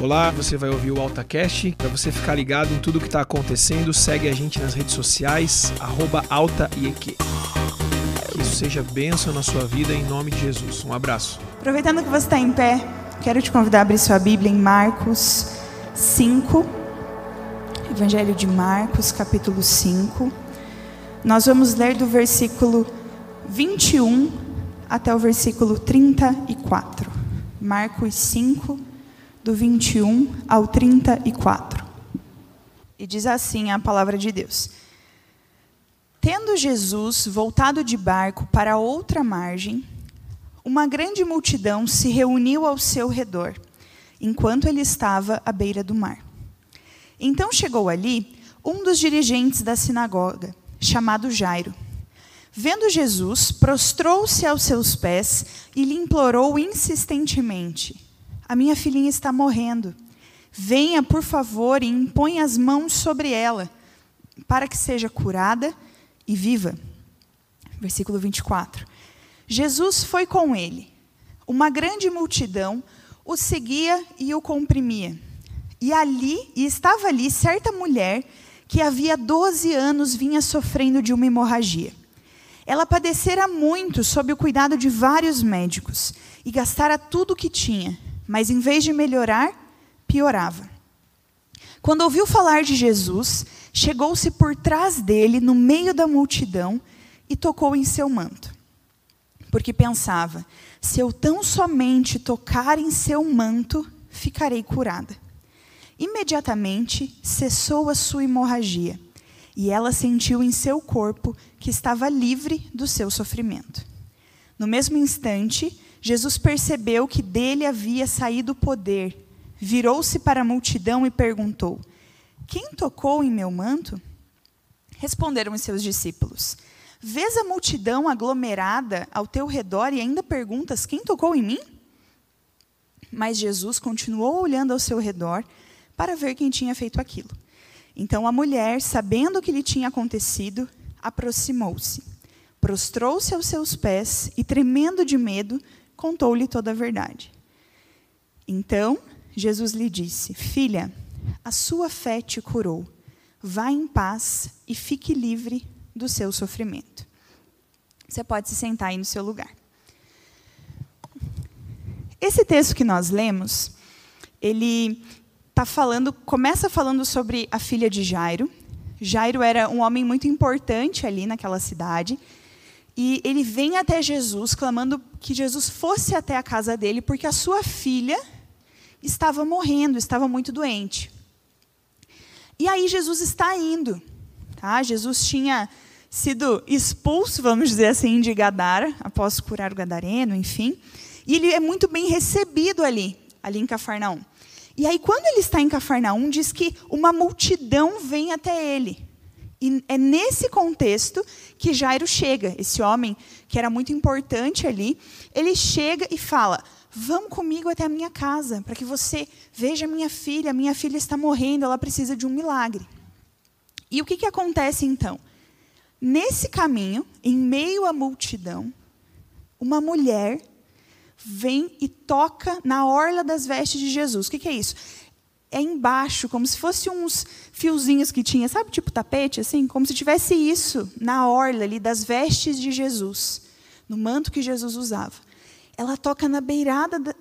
Olá, você vai ouvir o AltaCast. Para você ficar ligado em tudo que está acontecendo, segue a gente nas redes sociais, AltaIEQ. Que isso seja bênção na sua vida em nome de Jesus. Um abraço. Aproveitando que você está em pé, quero te convidar a abrir sua Bíblia em Marcos 5. Evangelho de Marcos, capítulo 5. Nós vamos ler do versículo 21 até o versículo 34. Marcos 5, do 21 ao 34. E diz assim a palavra de Deus: Tendo Jesus voltado de barco para outra margem, uma grande multidão se reuniu ao seu redor, enquanto ele estava à beira do mar. Então chegou ali um dos dirigentes da sinagoga, chamado Jairo. Vendo Jesus, prostrou-se aos seus pés e lhe implorou insistentemente: A minha filhinha está morrendo. Venha, por favor, e impõe as mãos sobre ela, para que seja curada e viva. Versículo 24. Jesus foi com ele. Uma grande multidão o seguia e o comprimia. E ali, e estava ali certa mulher que havia 12 anos vinha sofrendo de uma hemorragia. Ela padecera muito sob o cuidado de vários médicos e gastara tudo o que tinha, mas em vez de melhorar, piorava. Quando ouviu falar de Jesus, chegou-se por trás dele, no meio da multidão, e tocou em seu manto. Porque pensava: se eu tão somente tocar em seu manto, ficarei curada. Imediatamente cessou a sua hemorragia e ela sentiu em seu corpo que estava livre do seu sofrimento. No mesmo instante, Jesus percebeu que dele havia saído o poder, virou-se para a multidão e perguntou: Quem tocou em meu manto? Responderam os seus discípulos: Vês a multidão aglomerada ao teu redor e ainda perguntas: Quem tocou em mim? Mas Jesus continuou olhando ao seu redor para ver quem tinha feito aquilo. Então a mulher, sabendo o que lhe tinha acontecido, aproximou-se, prostrou-se aos seus pés e, tremendo de medo, contou-lhe toda a verdade. Então Jesus lhe disse: Filha, a sua fé te curou. Vá em paz e fique livre do seu sofrimento. Você pode se sentar aí no seu lugar. Esse texto que nós lemos, ele tá falando, começa falando sobre a filha de Jairo. Jairo era um homem muito importante ali naquela cidade. E ele vem até Jesus clamando que Jesus fosse até a casa dele, porque a sua filha estava morrendo, estava muito doente. E aí Jesus está indo. Tá? Jesus tinha sido expulso, vamos dizer assim, de Gadara, após curar o gadareno, enfim. E ele é muito bem recebido ali, ali em Cafarnaum. E aí, quando ele está em Cafarnaum, diz que uma multidão vem até ele. E é nesse contexto que Jairo chega, esse homem que era muito importante ali, ele chega e fala: Vamos comigo até a minha casa, para que você veja minha filha. Minha filha está morrendo, ela precisa de um milagre. E o que, que acontece então? Nesse caminho, em meio à multidão, uma mulher vem e toca na orla das vestes de Jesus. O que, que é isso? É embaixo, como se fosse uns fiozinhos que tinha, sabe, tipo tapete, assim? Como se tivesse isso na orla ali das vestes de Jesus, no manto que Jesus usava. Ela toca na beirada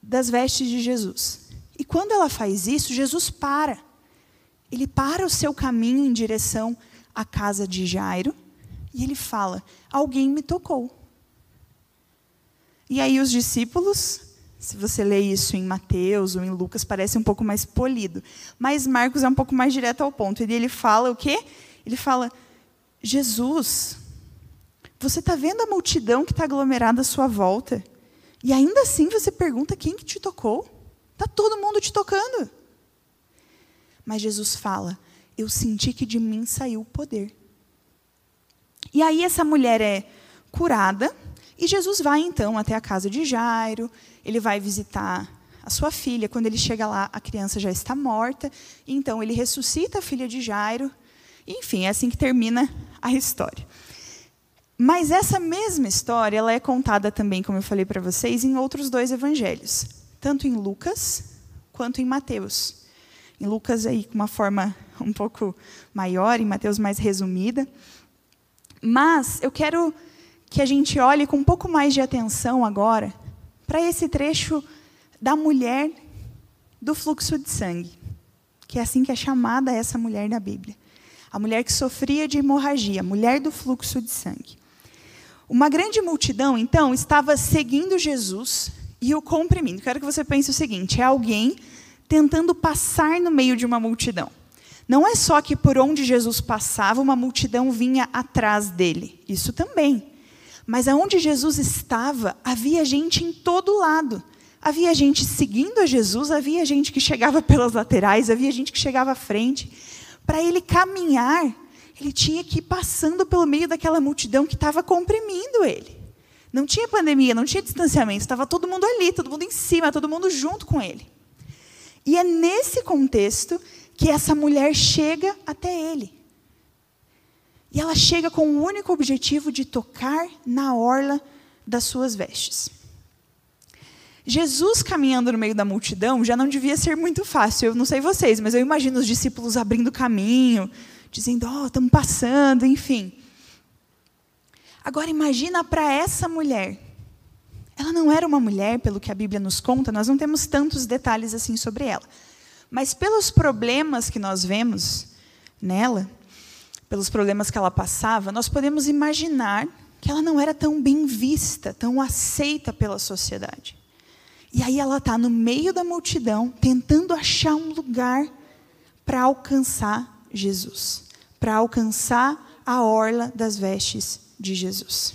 das vestes de Jesus. E quando ela faz isso, Jesus para. Ele para o seu caminho em direção à casa de Jairo e ele fala: Alguém me tocou. E aí os discípulos, se você lê isso em Mateus ou em Lucas, parece um pouco mais polido. Mas Marcos é um pouco mais direto ao ponto. E ele fala o quê? Ele fala: Jesus, você está vendo a multidão que está aglomerada à sua volta? E ainda assim você pergunta quem que te tocou? Está todo mundo te tocando. Mas Jesus fala: Eu senti que de mim saiu o poder. E aí essa mulher é curada e Jesus vai então até a casa de Jairo, ele vai visitar a sua filha. Quando ele chega lá, a criança já está morta. Então ele ressuscita a filha de Jairo. Enfim, é assim que termina a história. Mas essa mesma história, ela é contada também, como eu falei para vocês, em outros dois evangelhos, tanto em Lucas quanto em Mateus. Em Lucas aí com uma forma um pouco maior, em Mateus mais resumida. Mas eu quero que a gente olhe com um pouco mais de atenção agora para esse trecho da mulher do fluxo de sangue, que é assim que é chamada essa mulher da Bíblia. A mulher que sofria de hemorragia, mulher do fluxo de sangue. Uma grande multidão, então, estava seguindo Jesus e o comprimindo. Quero que você pense o seguinte: é alguém tentando passar no meio de uma multidão. Não é só que por onde Jesus passava, uma multidão vinha atrás dele. Isso também. Mas aonde Jesus estava, havia gente em todo lado. Havia gente seguindo a Jesus, havia gente que chegava pelas laterais, havia gente que chegava à frente. Para ele caminhar, ele tinha que ir passando pelo meio daquela multidão que estava comprimindo ele. Não tinha pandemia, não tinha distanciamento, estava todo mundo ali, todo mundo em cima, todo mundo junto com ele. E é nesse contexto que essa mulher chega até ele. E ela chega com o único objetivo de tocar na orla das suas vestes. Jesus caminhando no meio da multidão já não devia ser muito fácil. Eu não sei vocês, mas eu imagino os discípulos abrindo caminho, dizendo: "Ó, oh, estamos passando", enfim. Agora imagina para essa mulher. Ela não era uma mulher, pelo que a Bíblia nos conta, nós não temos tantos detalhes assim sobre ela. Mas pelos problemas que nós vemos nela, pelos problemas que ela passava, nós podemos imaginar que ela não era tão bem vista, tão aceita pela sociedade. E aí ela está no meio da multidão, tentando achar um lugar para alcançar Jesus, para alcançar a orla das vestes de Jesus.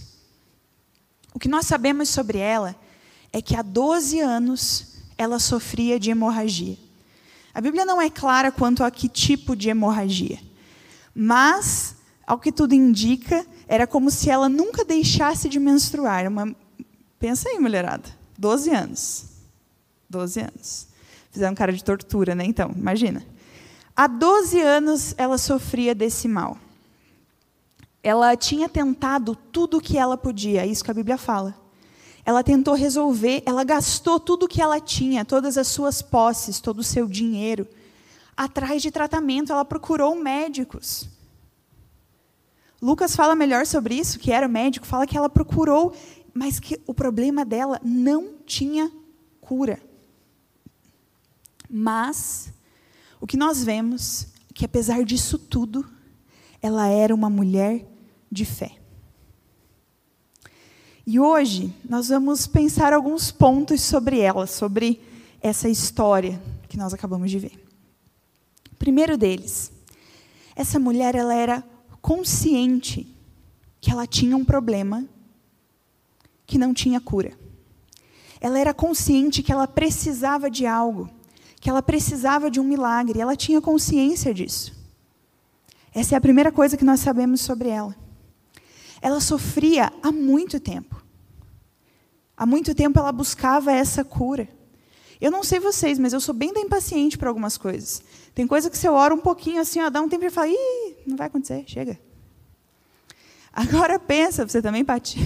O que nós sabemos sobre ela é que há 12 anos ela sofria de hemorragia. A Bíblia não é clara quanto a que tipo de hemorragia, mas, ao que tudo indica, era como se ela nunca deixasse de menstruar. Uma... Pensa aí, mulherada, 12 anos. 12 anos. Fizeram cara de tortura, né? Então, imagina. Há 12 anos ela sofria desse mal. Ela tinha tentado tudo o que ela podia, é isso que a Bíblia fala. Ela tentou resolver, ela gastou tudo o que ela tinha, todas as suas posses, todo o seu dinheiro, atrás de tratamento, ela procurou médicos. Lucas fala melhor sobre isso, que era médico, fala que ela procurou, mas que o problema dela não tinha cura. Mas o que nós vemos é que apesar disso tudo, ela era uma mulher de fé. E hoje nós vamos pensar alguns pontos sobre ela, sobre essa história que nós acabamos de ver. Primeiro deles, essa mulher ela era consciente que ela tinha um problema que não tinha cura. Ela era consciente que ela precisava de algo que ela precisava de um milagre, ela tinha consciência disso. Essa é a primeira coisa que nós sabemos sobre ela. Ela sofria há muito tempo. Há muito tempo ela buscava essa cura. Eu não sei vocês, mas eu sou bem da impaciente para algumas coisas. Tem coisa que eu oro um pouquinho assim, ó, dá um tempo e fala, ih, não vai acontecer, chega. Agora pensa, você também, Pati?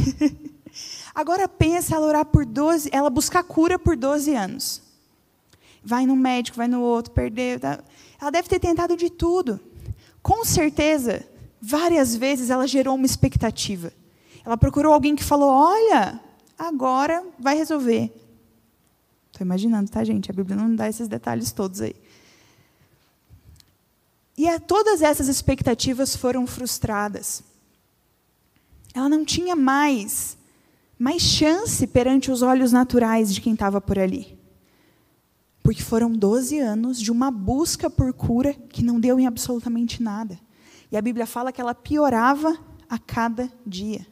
Agora pensa ela orar por 12, ela buscar cura por 12 anos vai no médico, vai no outro, perdeu. Tá? Ela deve ter tentado de tudo. Com certeza, várias vezes ela gerou uma expectativa. Ela procurou alguém que falou: Olha, agora vai resolver. Estou imaginando, tá, gente? A Bíblia não dá esses detalhes todos aí. E a, todas essas expectativas foram frustradas. Ela não tinha mais, mais chance perante os olhos naturais de quem estava por ali. Porque foram 12 anos de uma busca por cura que não deu em absolutamente nada. E a Bíblia fala que ela piorava a cada dia.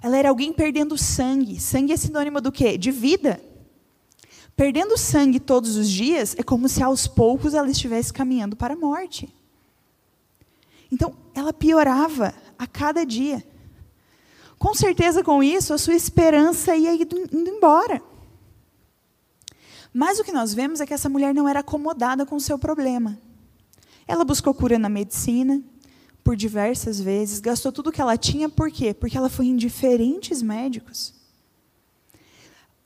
Ela era alguém perdendo sangue. Sangue é sinônimo do quê? De vida. Perdendo sangue todos os dias é como se aos poucos ela estivesse caminhando para a morte. Então, ela piorava a cada dia. Com certeza, com isso, a sua esperança ia indo embora. Mas o que nós vemos é que essa mulher não era acomodada com o seu problema. Ela buscou cura na medicina por diversas vezes, gastou tudo o que ela tinha, por quê? Porque ela foi em diferentes médicos.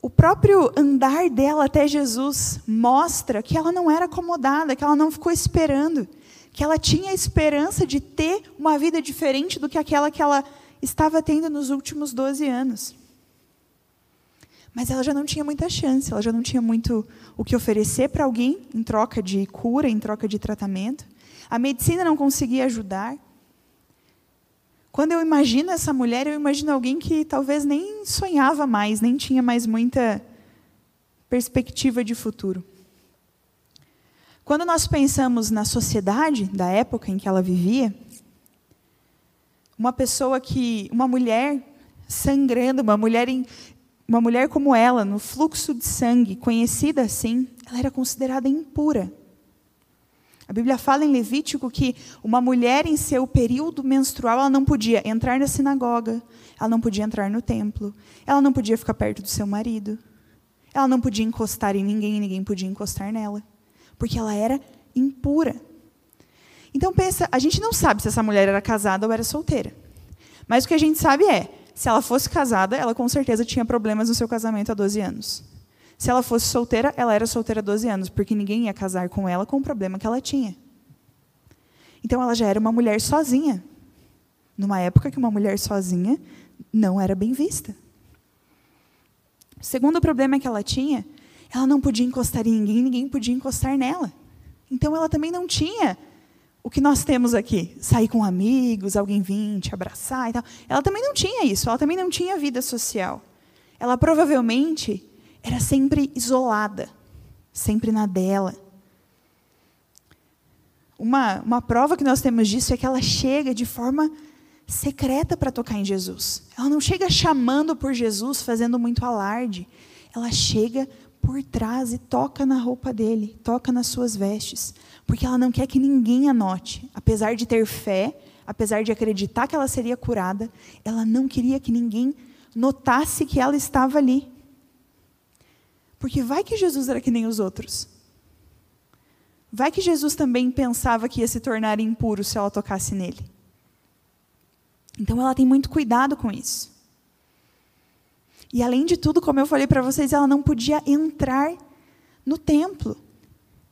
O próprio andar dela até Jesus mostra que ela não era acomodada, que ela não ficou esperando, que ela tinha a esperança de ter uma vida diferente do que aquela que ela estava tendo nos últimos 12 anos. Mas ela já não tinha muita chance, ela já não tinha muito o que oferecer para alguém em troca de cura, em troca de tratamento. A medicina não conseguia ajudar. Quando eu imagino essa mulher, eu imagino alguém que talvez nem sonhava mais, nem tinha mais muita perspectiva de futuro. Quando nós pensamos na sociedade da época em que ela vivia, uma pessoa que, uma mulher sangrando, uma mulher em, uma mulher como ela, no fluxo de sangue, conhecida assim, ela era considerada impura. A Bíblia fala em Levítico que uma mulher em seu período menstrual, ela não podia entrar na sinagoga, ela não podia entrar no templo, ela não podia ficar perto do seu marido, ela não podia encostar em ninguém ninguém podia encostar nela, porque ela era impura. Então pensa, a gente não sabe se essa mulher era casada ou era solteira. Mas o que a gente sabe é, se ela fosse casada, ela com certeza tinha problemas no seu casamento há 12 anos. Se ela fosse solteira, ela era solteira há 12 anos, porque ninguém ia casar com ela com o problema que ela tinha. Então ela já era uma mulher sozinha. Numa época que uma mulher sozinha não era bem vista. Segundo problema que ela tinha, ela não podia encostar em ninguém, ninguém podia encostar nela. Então ela também não tinha o que nós temos aqui, sair com amigos, alguém vir te abraçar e tal. Ela também não tinha isso, ela também não tinha vida social. Ela provavelmente era sempre isolada, sempre na dela. Uma, uma prova que nós temos disso é que ela chega de forma secreta para tocar em Jesus. Ela não chega chamando por Jesus, fazendo muito alarde. Ela chega por trás e toca na roupa dele, toca nas suas vestes, porque ela não quer que ninguém anote. Apesar de ter fé, apesar de acreditar que ela seria curada, ela não queria que ninguém notasse que ela estava ali. Porque vai que Jesus era que nem os outros. Vai que Jesus também pensava que ia se tornar impuro se ela tocasse nele. Então ela tem muito cuidado com isso. E além de tudo, como eu falei para vocês, ela não podia entrar no templo.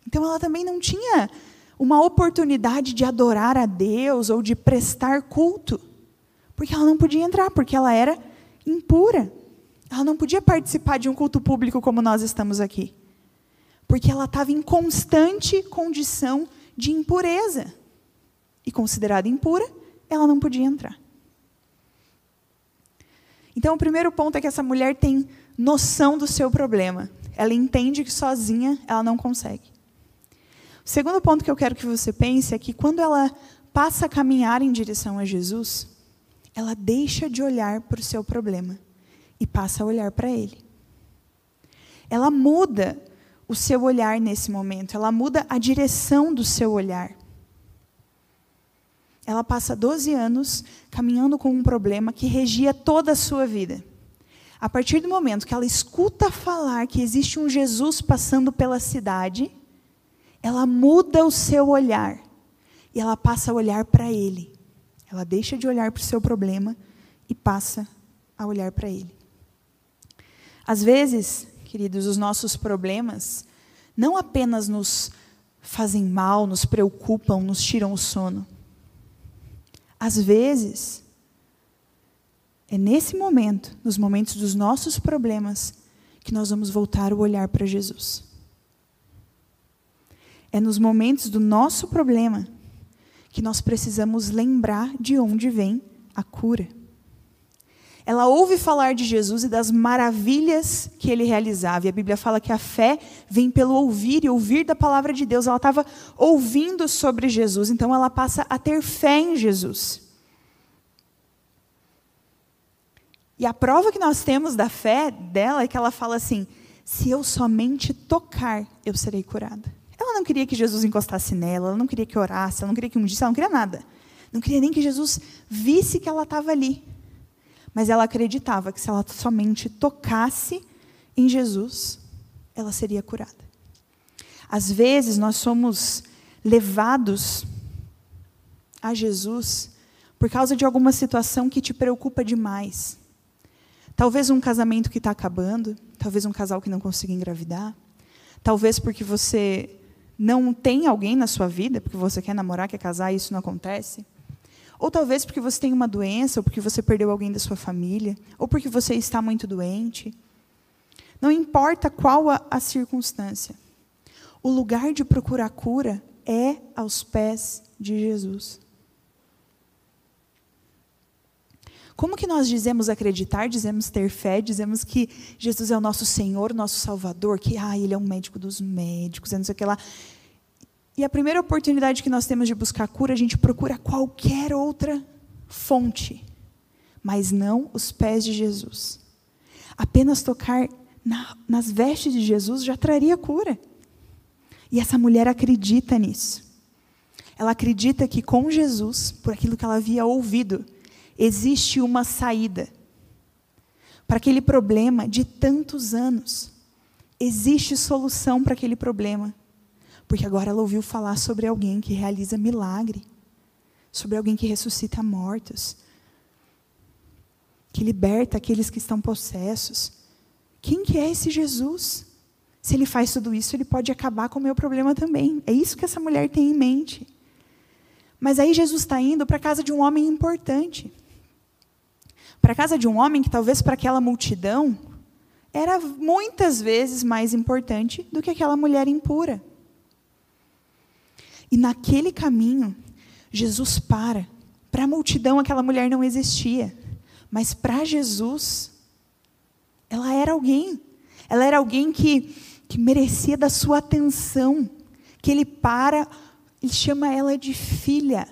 Então ela também não tinha uma oportunidade de adorar a Deus ou de prestar culto, porque ela não podia entrar, porque ela era impura. Ela não podia participar de um culto público como nós estamos aqui. Porque ela estava em constante condição de impureza. E considerada impura, ela não podia entrar. Então, o primeiro ponto é que essa mulher tem noção do seu problema. Ela entende que sozinha ela não consegue. O segundo ponto que eu quero que você pense é que quando ela passa a caminhar em direção a Jesus, ela deixa de olhar para o seu problema e passa a olhar para Ele. Ela muda o seu olhar nesse momento, ela muda a direção do seu olhar. Ela passa 12 anos caminhando com um problema que regia toda a sua vida. A partir do momento que ela escuta falar que existe um Jesus passando pela cidade, ela muda o seu olhar e ela passa a olhar para Ele. Ela deixa de olhar para o seu problema e passa a olhar para Ele. Às vezes, queridos, os nossos problemas não apenas nos fazem mal, nos preocupam, nos tiram o sono. Às vezes, é nesse momento, nos momentos dos nossos problemas, que nós vamos voltar o olhar para Jesus. É nos momentos do nosso problema que nós precisamos lembrar de onde vem a cura. Ela ouve falar de Jesus e das maravilhas que ele realizava. E a Bíblia fala que a fé vem pelo ouvir e ouvir da palavra de Deus. Ela estava ouvindo sobre Jesus, então ela passa a ter fé em Jesus. E a prova que nós temos da fé dela é que ela fala assim: se eu somente tocar, eu serei curada. Ela não queria que Jesus encostasse nela, ela não queria que orasse, ela não queria que disse, ela não queria nada. Não queria nem que Jesus visse que ela estava ali mas ela acreditava que se ela somente tocasse em Jesus, ela seria curada. Às vezes nós somos levados a Jesus por causa de alguma situação que te preocupa demais. Talvez um casamento que está acabando, talvez um casal que não consiga engravidar, talvez porque você não tem alguém na sua vida, porque você quer namorar, quer casar e isso não acontece. Ou talvez porque você tem uma doença, ou porque você perdeu alguém da sua família, ou porque você está muito doente. Não importa qual a, a circunstância, o lugar de procurar cura é aos pés de Jesus. Como que nós dizemos acreditar, dizemos ter fé, dizemos que Jesus é o nosso Senhor, nosso Salvador, que ah, Ele é um médico dos médicos, é não sei o que lá. E a primeira oportunidade que nós temos de buscar cura, a gente procura qualquer outra fonte, mas não os pés de Jesus. Apenas tocar na, nas vestes de Jesus já traria cura. E essa mulher acredita nisso. Ela acredita que com Jesus, por aquilo que ela havia ouvido, existe uma saída para aquele problema de tantos anos. Existe solução para aquele problema. Porque agora ela ouviu falar sobre alguém que realiza milagre, sobre alguém que ressuscita mortos, que liberta aqueles que estão possessos. Quem que é esse Jesus? Se ele faz tudo isso, ele pode acabar com o meu problema também. É isso que essa mulher tem em mente. Mas aí Jesus está indo para a casa de um homem importante para a casa de um homem que talvez para aquela multidão era muitas vezes mais importante do que aquela mulher impura. E naquele caminho, Jesus para. Para a multidão, aquela mulher não existia. Mas para Jesus, ela era alguém. Ela era alguém que, que merecia da sua atenção. Que ele para e chama ela de filha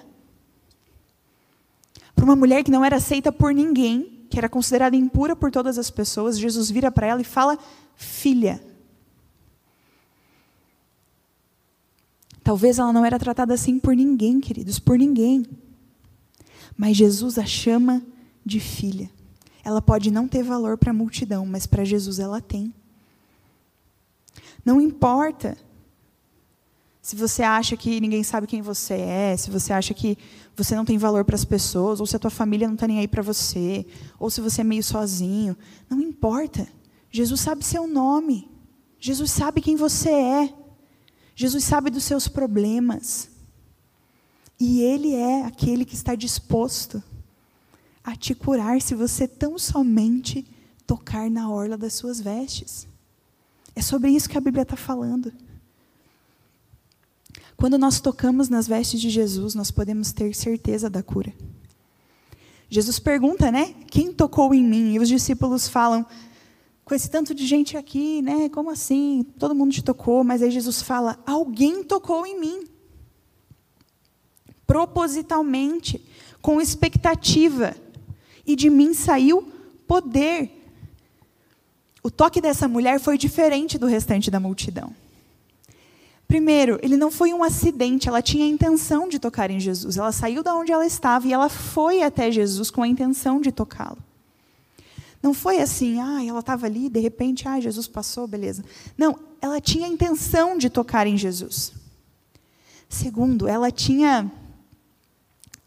para uma mulher que não era aceita por ninguém, que era considerada impura por todas as pessoas, Jesus vira para ela e fala: Filha. Talvez ela não era tratada assim por ninguém, queridos, por ninguém. Mas Jesus a chama de filha. Ela pode não ter valor para a multidão, mas para Jesus ela tem. Não importa se você acha que ninguém sabe quem você é, se você acha que você não tem valor para as pessoas, ou se a tua família não está nem aí para você, ou se você é meio sozinho, não importa. Jesus sabe seu nome. Jesus sabe quem você é. Jesus sabe dos seus problemas. E Ele é aquele que está disposto a te curar se você tão somente tocar na orla das suas vestes. É sobre isso que a Bíblia está falando. Quando nós tocamos nas vestes de Jesus, nós podemos ter certeza da cura. Jesus pergunta, né? Quem tocou em mim? E os discípulos falam, com esse tanto de gente aqui, né? Como assim? Todo mundo te tocou, mas aí Jesus fala: alguém tocou em mim. Propositalmente, com expectativa. E de mim saiu poder. O toque dessa mulher foi diferente do restante da multidão. Primeiro, ele não foi um acidente, ela tinha a intenção de tocar em Jesus. Ela saiu da onde ela estava e ela foi até Jesus com a intenção de tocá-lo. Não foi assim, ah, ela estava ali, de repente, ah, Jesus passou, beleza. Não, ela tinha a intenção de tocar em Jesus. Segundo, ela tinha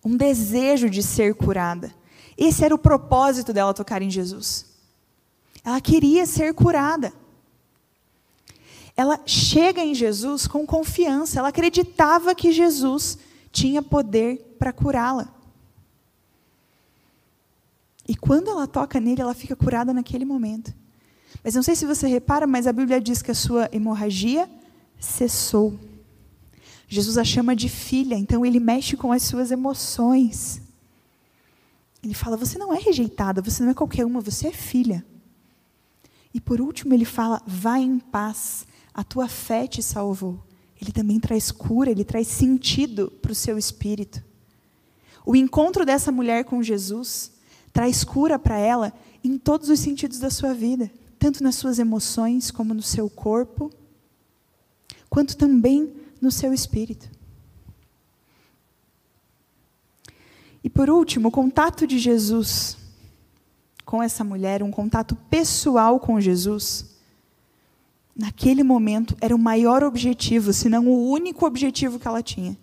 um desejo de ser curada. Esse era o propósito dela tocar em Jesus. Ela queria ser curada ela chega em Jesus com confiança, ela acreditava que Jesus tinha poder para curá-la. E quando ela toca nele, ela fica curada naquele momento. Mas não sei se você repara, mas a Bíblia diz que a sua hemorragia cessou. Jesus a chama de filha, então ele mexe com as suas emoções. Ele fala: Você não é rejeitada, você não é qualquer uma, você é filha. E por último, ele fala: Vá em paz, a tua fé te salvou. Ele também traz cura, ele traz sentido para o seu espírito. O encontro dessa mulher com Jesus traz cura para ela em todos os sentidos da sua vida, tanto nas suas emoções, como no seu corpo, quanto também no seu espírito. E por último, o contato de Jesus com essa mulher, um contato pessoal com Jesus, naquele momento, era o maior objetivo, se não o único objetivo que ela tinha.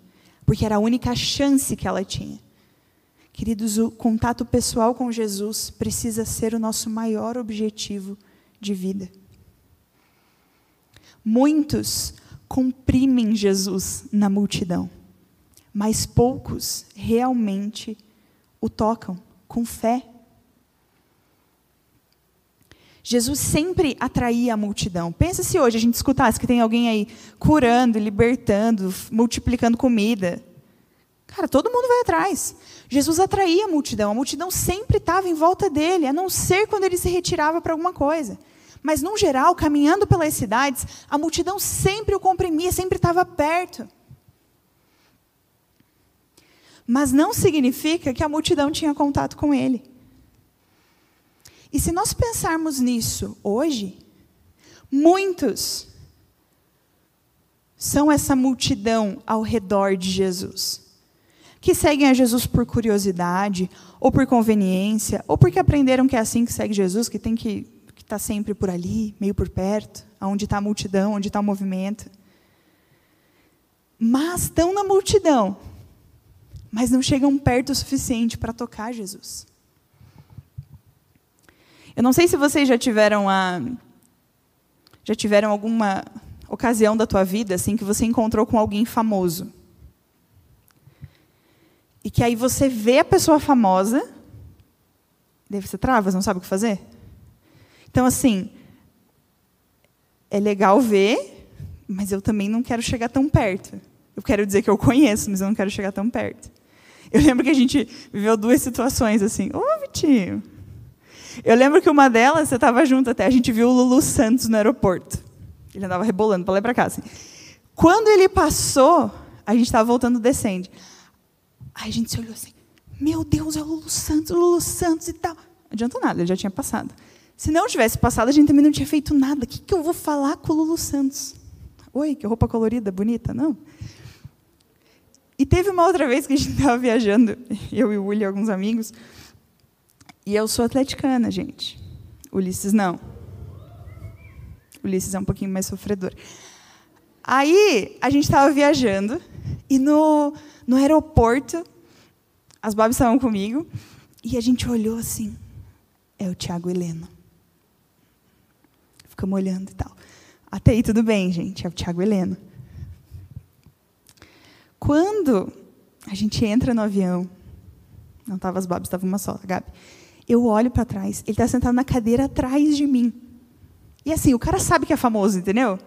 Porque era a única chance que ela tinha. Queridos, o contato pessoal com Jesus precisa ser o nosso maior objetivo de vida. Muitos comprimem Jesus na multidão, mas poucos realmente o tocam com fé. Jesus sempre atraía a multidão. Pensa se hoje a gente escutasse que tem alguém aí curando, libertando, multiplicando comida. Cara, todo mundo vai atrás. Jesus atraía a multidão, a multidão sempre estava em volta dele, a não ser quando ele se retirava para alguma coisa. Mas, no geral, caminhando pelas cidades, a multidão sempre o comprimia, sempre estava perto. Mas não significa que a multidão tinha contato com ele. E se nós pensarmos nisso hoje, muitos são essa multidão ao redor de Jesus, que seguem a Jesus por curiosidade, ou por conveniência, ou porque aprenderam que é assim que segue Jesus, que tem que estar tá sempre por ali, meio por perto, onde está a multidão, onde está o movimento. Mas estão na multidão, mas não chegam perto o suficiente para tocar Jesus. Eu não sei se vocês já tiveram a já tiveram alguma ocasião da tua vida assim que você encontrou com alguém famoso. E que aí você vê a pessoa famosa, deve ser travas, não sabe o que fazer? Então assim, é legal ver, mas eu também não quero chegar tão perto. Eu quero dizer que eu conheço, mas eu não quero chegar tão perto. Eu lembro que a gente viveu duas situações assim. Ô, Vitinho, eu lembro que uma delas, você estava junto até, a gente viu o Lulu Santos no aeroporto. Ele andava rebolando para lá e para cá. Assim. Quando ele passou, a gente estava voltando descende. Aí a gente se olhou assim, meu Deus, é o Lulu Santos, Lulu Santos e tal. Não adiantou nada, ele já tinha passado. Se não tivesse passado, a gente também não tinha feito nada. O que, que eu vou falar com o Lulu Santos? Oi, que roupa colorida, bonita, não? E teve uma outra vez que a gente estava viajando, eu e o William e alguns amigos, e eu sou atleticana, gente. Ulisses não. Ulisses é um pouquinho mais sofredor. Aí, a gente estava viajando, e no, no aeroporto, as Bobs estavam comigo, e a gente olhou assim, é o Tiago Heleno. Ficamos olhando e tal. Até aí tudo bem, gente, é o Tiago Heleno. Quando a gente entra no avião, não estava as Bobs, estava uma só, a Gabi. Eu olho para trás, ele está sentado na cadeira atrás de mim. E assim, o cara sabe que é famoso, entendeu?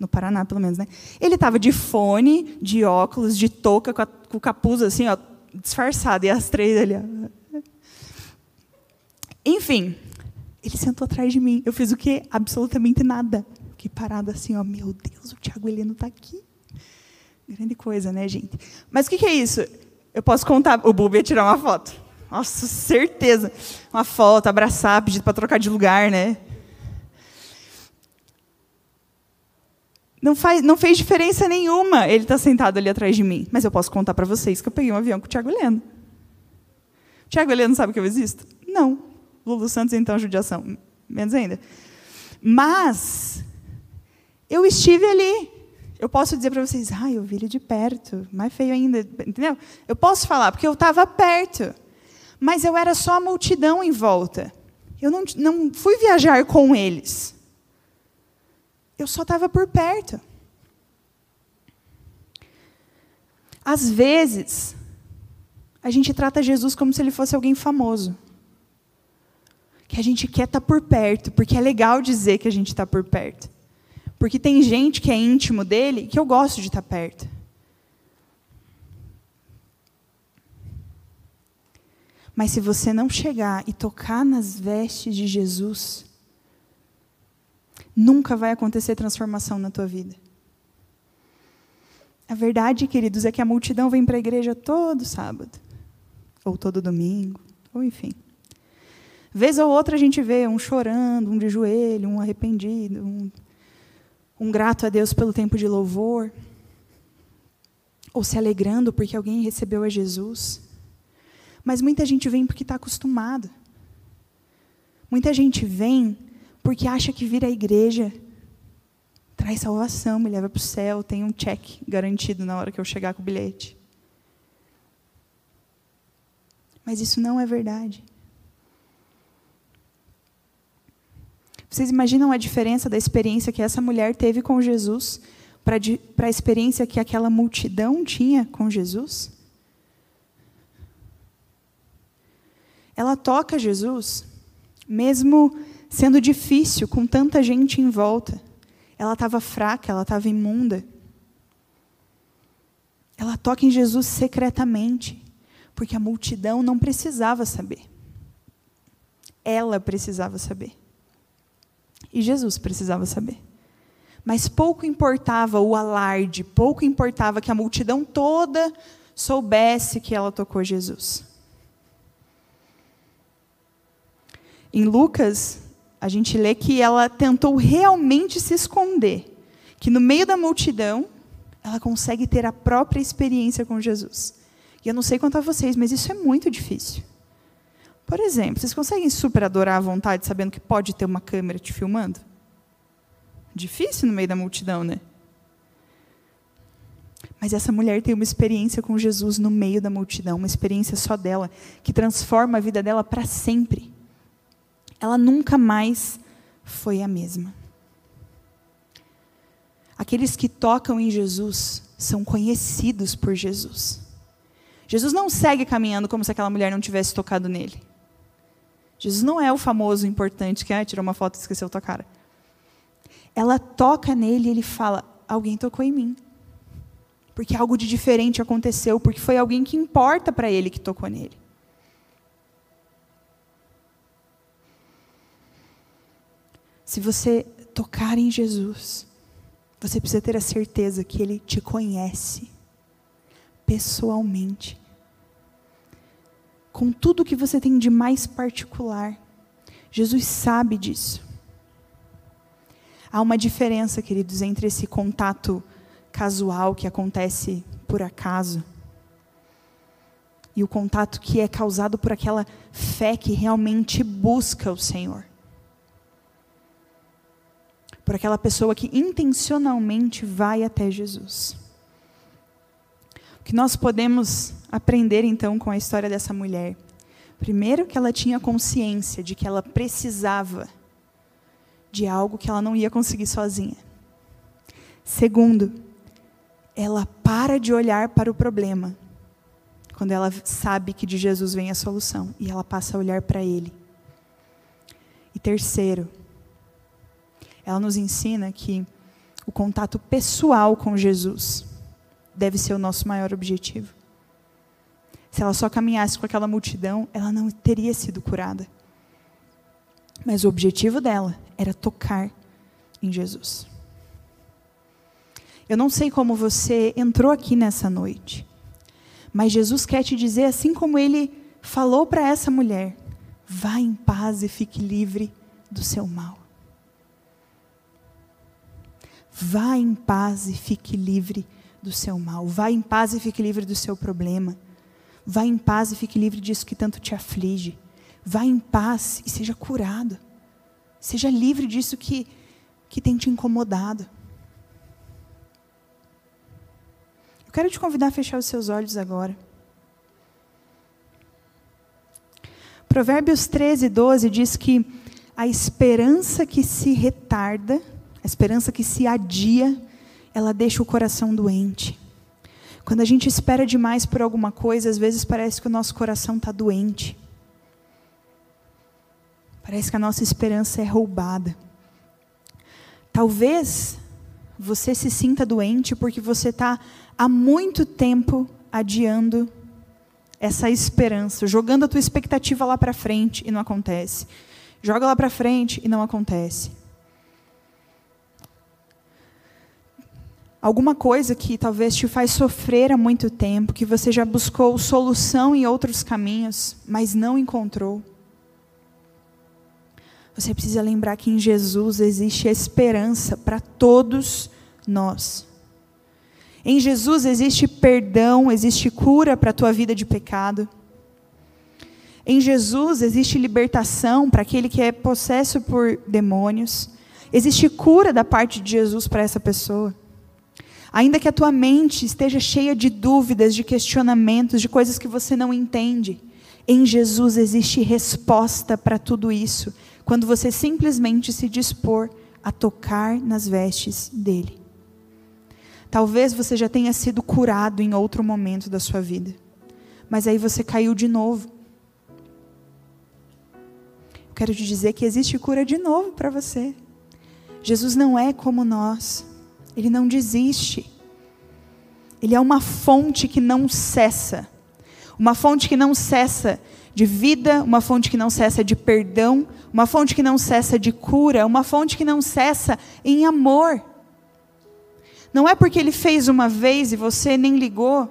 No Paraná, pelo menos, né? Ele estava de fone, de óculos, de touca, com, a, com o capuz assim, ó, disfarçado, e as três ali. Ó. Enfim, ele sentou atrás de mim. Eu fiz o quê? Absolutamente nada. Fiquei parada assim, ó, meu Deus, o Tiago Heleno está aqui. Grande coisa, né, gente? Mas o que, que é isso? Eu posso contar. O Bubi ia tirar uma foto. Nossa, certeza. Uma foto, abraçar, pedir para trocar de lugar, né? Não, faz, não fez diferença nenhuma ele estar tá sentado ali atrás de mim. Mas eu posso contar para vocês que eu peguei um avião com o Tiago Heleno. O Tiago Heleno sabe que eu existo? Não. Lulu Santos, então, judiação. Menos ainda. Mas, eu estive ali. Eu posso dizer para vocês, ah, eu vi ele de perto, mais feio ainda, entendeu? Eu posso falar, porque eu estava perto mas eu era só a multidão em volta. Eu não, não fui viajar com eles. Eu só estava por perto. Às vezes, a gente trata Jesus como se ele fosse alguém famoso. Que a gente quer estar tá por perto, porque é legal dizer que a gente está por perto. Porque tem gente que é íntimo dele que eu gosto de estar tá perto. Mas se você não chegar e tocar nas vestes de Jesus, nunca vai acontecer transformação na tua vida. A verdade, queridos, é que a multidão vem para a igreja todo sábado, ou todo domingo, ou enfim. Vez ou outra a gente vê um chorando, um de joelho, um arrependido, um, um grato a Deus pelo tempo de louvor, ou se alegrando porque alguém recebeu a Jesus. Mas muita gente vem porque está acostumado. Muita gente vem porque acha que vir à igreja traz salvação, me leva para o céu, tem um check garantido na hora que eu chegar com o bilhete. Mas isso não é verdade. Vocês imaginam a diferença da experiência que essa mulher teve com Jesus para a experiência que aquela multidão tinha com Jesus? Ela toca Jesus, mesmo sendo difícil, com tanta gente em volta. Ela estava fraca, ela estava imunda. Ela toca em Jesus secretamente, porque a multidão não precisava saber. Ela precisava saber. E Jesus precisava saber. Mas pouco importava o alarde, pouco importava que a multidão toda soubesse que ela tocou Jesus. Em Lucas, a gente lê que ela tentou realmente se esconder, que no meio da multidão, ela consegue ter a própria experiência com Jesus. E eu não sei quanto a vocês, mas isso é muito difícil. Por exemplo, vocês conseguem super adorar à vontade sabendo que pode ter uma câmera te filmando? Difícil no meio da multidão, né? Mas essa mulher tem uma experiência com Jesus no meio da multidão, uma experiência só dela, que transforma a vida dela para sempre. Ela nunca mais foi a mesma. Aqueles que tocam em Jesus são conhecidos por Jesus. Jesus não segue caminhando como se aquela mulher não tivesse tocado nele. Jesus não é o famoso importante que ah, tirou uma foto e esqueceu tua cara. Ela toca nele e ele fala: Alguém tocou em mim. Porque algo de diferente aconteceu, porque foi alguém que importa para ele que tocou nele. Se você tocar em Jesus, você precisa ter a certeza que ele te conhece pessoalmente com tudo que você tem de mais particular. Jesus sabe disso. Há uma diferença, queridos, entre esse contato casual que acontece por acaso e o contato que é causado por aquela fé que realmente busca o Senhor. Por aquela pessoa que intencionalmente vai até Jesus. O que nós podemos aprender então com a história dessa mulher? Primeiro, que ela tinha consciência de que ela precisava de algo que ela não ia conseguir sozinha. Segundo, ela para de olhar para o problema quando ela sabe que de Jesus vem a solução e ela passa a olhar para Ele. E terceiro, ela nos ensina que o contato pessoal com Jesus deve ser o nosso maior objetivo. Se ela só caminhasse com aquela multidão, ela não teria sido curada. Mas o objetivo dela era tocar em Jesus. Eu não sei como você entrou aqui nessa noite, mas Jesus quer te dizer, assim como ele falou para essa mulher: vá em paz e fique livre do seu mal. Vá em paz e fique livre do seu mal. Vá em paz e fique livre do seu problema. Vá em paz e fique livre disso que tanto te aflige. Vá em paz e seja curado. Seja livre disso que, que tem te incomodado. Eu quero te convidar a fechar os seus olhos agora. Provérbios 13, 12 diz que a esperança que se retarda, a esperança que se adia, ela deixa o coração doente. Quando a gente espera demais por alguma coisa, às vezes parece que o nosso coração está doente. Parece que a nossa esperança é roubada. Talvez você se sinta doente porque você está há muito tempo adiando essa esperança, jogando a tua expectativa lá para frente e não acontece. Joga lá para frente e não acontece. Alguma coisa que talvez te faz sofrer há muito tempo, que você já buscou solução em outros caminhos, mas não encontrou. Você precisa lembrar que em Jesus existe esperança para todos nós. Em Jesus existe perdão, existe cura para a tua vida de pecado. Em Jesus existe libertação para aquele que é possesso por demônios. Existe cura da parte de Jesus para essa pessoa. Ainda que a tua mente esteja cheia de dúvidas, de questionamentos, de coisas que você não entende, Em Jesus existe resposta para tudo isso, quando você simplesmente se dispor a tocar nas vestes dele. Talvez você já tenha sido curado em outro momento da sua vida, mas aí você caiu de novo. Quero te dizer que existe cura de novo para você. Jesus não é como nós, ele não desiste. Ele é uma fonte que não cessa. Uma fonte que não cessa de vida, uma fonte que não cessa de perdão, uma fonte que não cessa de cura, uma fonte que não cessa em amor. Não é porque ele fez uma vez e você nem ligou,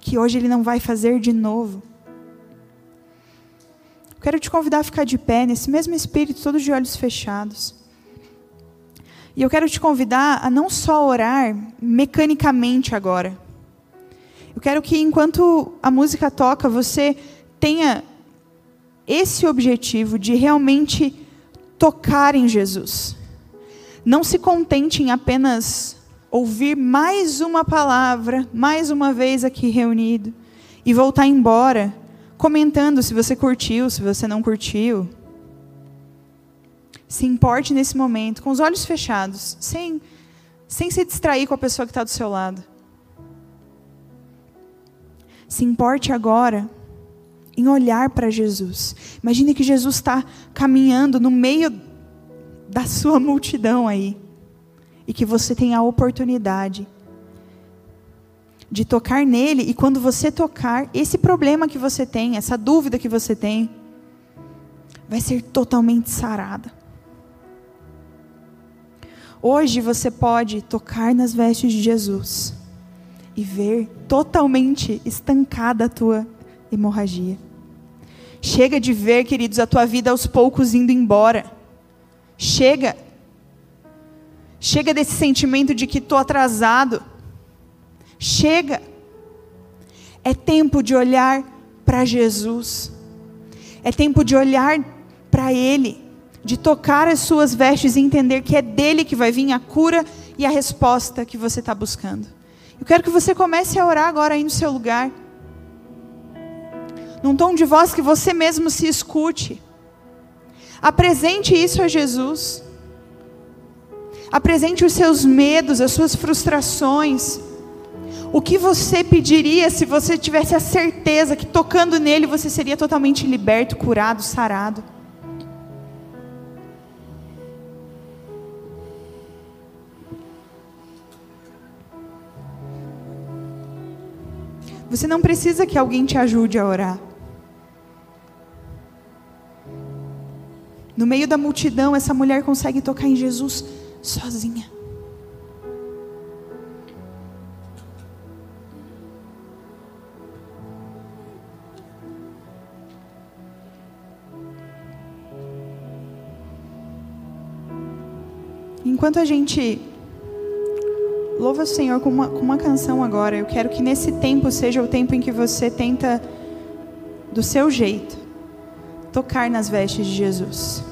que hoje ele não vai fazer de novo. Quero te convidar a ficar de pé nesse mesmo espírito, todos de olhos fechados. E eu quero te convidar a não só orar mecanicamente agora. Eu quero que enquanto a música toca, você tenha esse objetivo de realmente tocar em Jesus. Não se contente em apenas ouvir mais uma palavra, mais uma vez aqui reunido, e voltar embora comentando se você curtiu, se você não curtiu. Se importe nesse momento, com os olhos fechados, sem, sem se distrair com a pessoa que está do seu lado. Se importe agora em olhar para Jesus. Imagine que Jesus está caminhando no meio da sua multidão aí e que você tem a oportunidade de tocar nele e quando você tocar, esse problema que você tem, essa dúvida que você tem, vai ser totalmente sarada. Hoje você pode tocar nas vestes de Jesus e ver totalmente estancada a tua hemorragia. Chega de ver, queridos, a tua vida aos poucos indo embora. Chega Chega desse sentimento de que estou atrasado. Chega. É tempo de olhar para Jesus. É tempo de olhar para Ele, de tocar as suas vestes e entender que é dele que vai vir a cura e a resposta que você está buscando. Eu quero que você comece a orar agora aí no seu lugar. Num tom de voz que você mesmo se escute. Apresente isso a Jesus. Apresente os seus medos, as suas frustrações. O que você pediria se você tivesse a certeza que tocando nele você seria totalmente liberto, curado, sarado? Você não precisa que alguém te ajude a orar. No meio da multidão, essa mulher consegue tocar em Jesus sozinha. Enquanto a gente louva o Senhor com uma, com uma canção agora, eu quero que nesse tempo seja o tempo em que você tenta, do seu jeito, tocar nas vestes de Jesus.